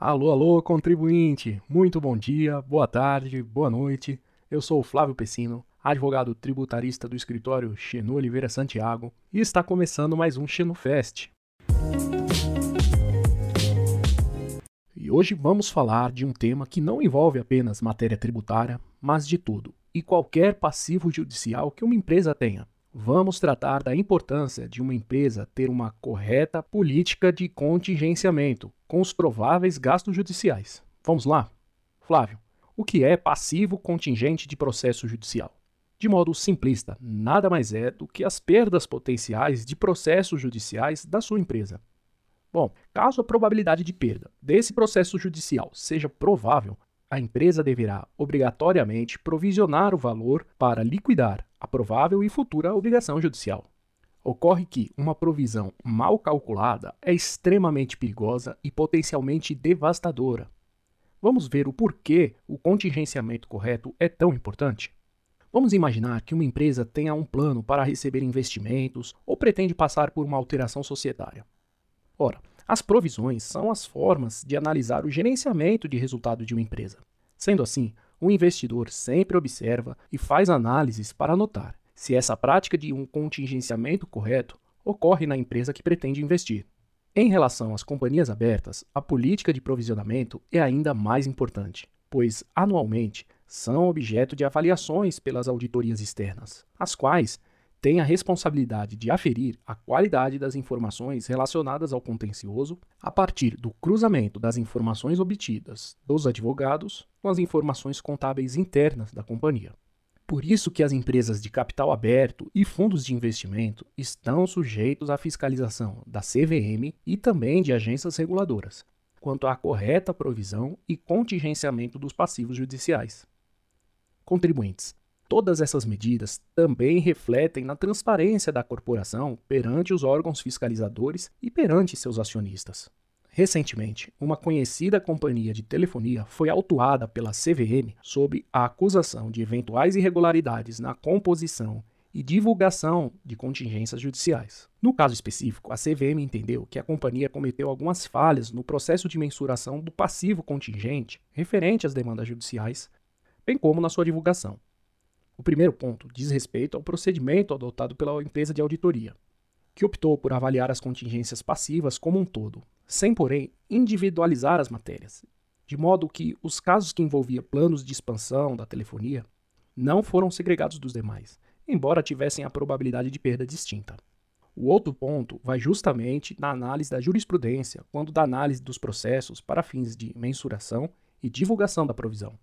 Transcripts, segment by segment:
Alô, alô, contribuinte! Muito bom dia, boa tarde, boa noite. Eu sou o Flávio Pessino, advogado tributarista do escritório Xenu Oliveira Santiago, e está começando mais um Xenu Fest. E hoje vamos falar de um tema que não envolve apenas matéria tributária, mas de tudo e qualquer passivo judicial que uma empresa tenha. Vamos tratar da importância de uma empresa ter uma correta política de contingenciamento com os prováveis gastos judiciais. Vamos lá? Flávio, o que é passivo contingente de processo judicial? De modo simplista, nada mais é do que as perdas potenciais de processos judiciais da sua empresa. Bom, caso a probabilidade de perda desse processo judicial seja provável, a empresa deverá obrigatoriamente provisionar o valor para liquidar a provável e futura obrigação judicial. Ocorre que uma provisão mal calculada é extremamente perigosa e potencialmente devastadora. Vamos ver o porquê o contingenciamento correto é tão importante? Vamos imaginar que uma empresa tenha um plano para receber investimentos ou pretende passar por uma alteração societária. Ora, as provisões são as formas de analisar o gerenciamento de resultado de uma empresa. Sendo assim, o investidor sempre observa e faz análises para notar se essa prática de um contingenciamento correto ocorre na empresa que pretende investir. Em relação às companhias abertas, a política de provisionamento é ainda mais importante, pois anualmente são objeto de avaliações pelas auditorias externas, as quais tem a responsabilidade de aferir a qualidade das informações relacionadas ao contencioso a partir do cruzamento das informações obtidas dos advogados com as informações contábeis internas da companhia. Por isso que as empresas de capital aberto e fundos de investimento estão sujeitos à fiscalização da CVM e também de agências reguladoras, quanto à correta provisão e contingenciamento dos passivos judiciais. Contribuintes Todas essas medidas também refletem na transparência da corporação perante os órgãos fiscalizadores e perante seus acionistas. Recentemente, uma conhecida companhia de telefonia foi autuada pela CVM sob a acusação de eventuais irregularidades na composição e divulgação de contingências judiciais. No caso específico, a CVM entendeu que a companhia cometeu algumas falhas no processo de mensuração do passivo contingente referente às demandas judiciais, bem como na sua divulgação. O primeiro ponto diz respeito ao procedimento adotado pela empresa de auditoria, que optou por avaliar as contingências passivas como um todo, sem, porém, individualizar as matérias, de modo que os casos que envolviam planos de expansão da telefonia não foram segregados dos demais, embora tivessem a probabilidade de perda distinta. O outro ponto vai justamente na análise da jurisprudência, quando da análise dos processos para fins de mensuração e divulgação da provisão.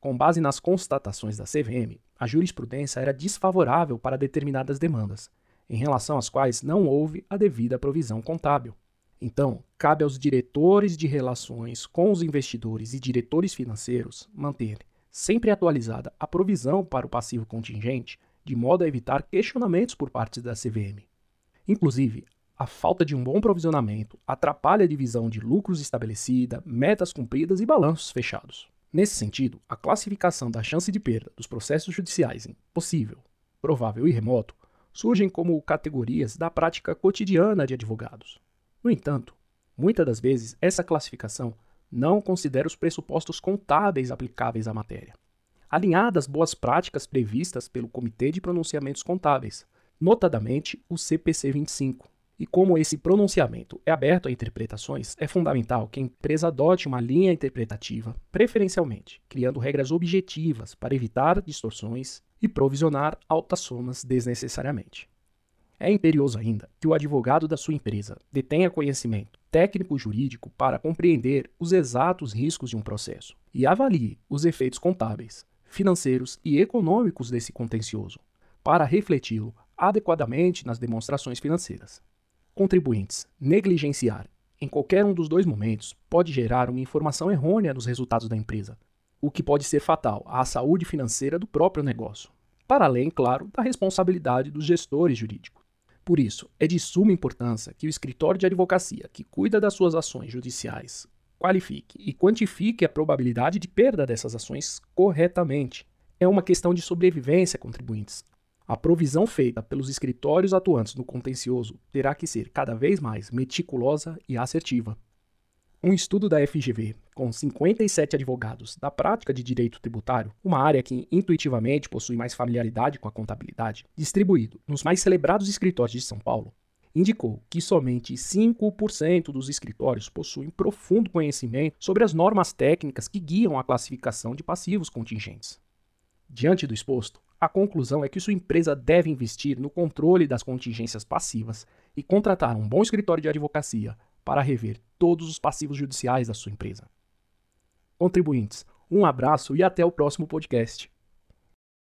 Com base nas constatações da CVM, a jurisprudência era desfavorável para determinadas demandas, em relação às quais não houve a devida provisão contábil. Então, cabe aos diretores de relações com os investidores e diretores financeiros manter sempre atualizada a provisão para o passivo contingente, de modo a evitar questionamentos por parte da CVM. Inclusive, a falta de um bom provisionamento atrapalha a divisão de lucros estabelecida, metas cumpridas e balanços fechados. Nesse sentido, a classificação da chance de perda dos processos judiciais em possível, provável e remoto surgem como categorias da prática cotidiana de advogados. No entanto, muitas das vezes essa classificação não considera os pressupostos contábeis aplicáveis à matéria, alinhadas boas práticas previstas pelo Comitê de Pronunciamentos Contábeis, notadamente o CPC 25, e como esse pronunciamento é aberto a interpretações, é fundamental que a empresa adote uma linha interpretativa, preferencialmente, criando regras objetivas para evitar distorções e provisionar altas somas desnecessariamente. É imperioso ainda que o advogado da sua empresa detenha conhecimento técnico-jurídico para compreender os exatos riscos de um processo e avalie os efeitos contábeis, financeiros e econômicos desse contencioso, para refleti-lo adequadamente nas demonstrações financeiras contribuintes negligenciar em qualquer um dos dois momentos pode gerar uma informação errônea nos resultados da empresa, o que pode ser fatal à saúde financeira do próprio negócio, para além, claro, da responsabilidade dos gestores jurídicos. Por isso, é de suma importância que o escritório de advocacia que cuida das suas ações judiciais qualifique e quantifique a probabilidade de perda dessas ações corretamente. É uma questão de sobrevivência, contribuintes, a provisão feita pelos escritórios atuantes no contencioso terá que ser cada vez mais meticulosa e assertiva. Um estudo da FGV, com 57 advogados da prática de direito tributário, uma área que intuitivamente possui mais familiaridade com a contabilidade, distribuído nos mais celebrados escritórios de São Paulo, indicou que somente 5% dos escritórios possuem profundo conhecimento sobre as normas técnicas que guiam a classificação de passivos contingentes. Diante do exposto, a conclusão é que sua empresa deve investir no controle das contingências passivas e contratar um bom escritório de advocacia para rever todos os passivos judiciais da sua empresa. Contribuintes, um abraço e até o próximo podcast.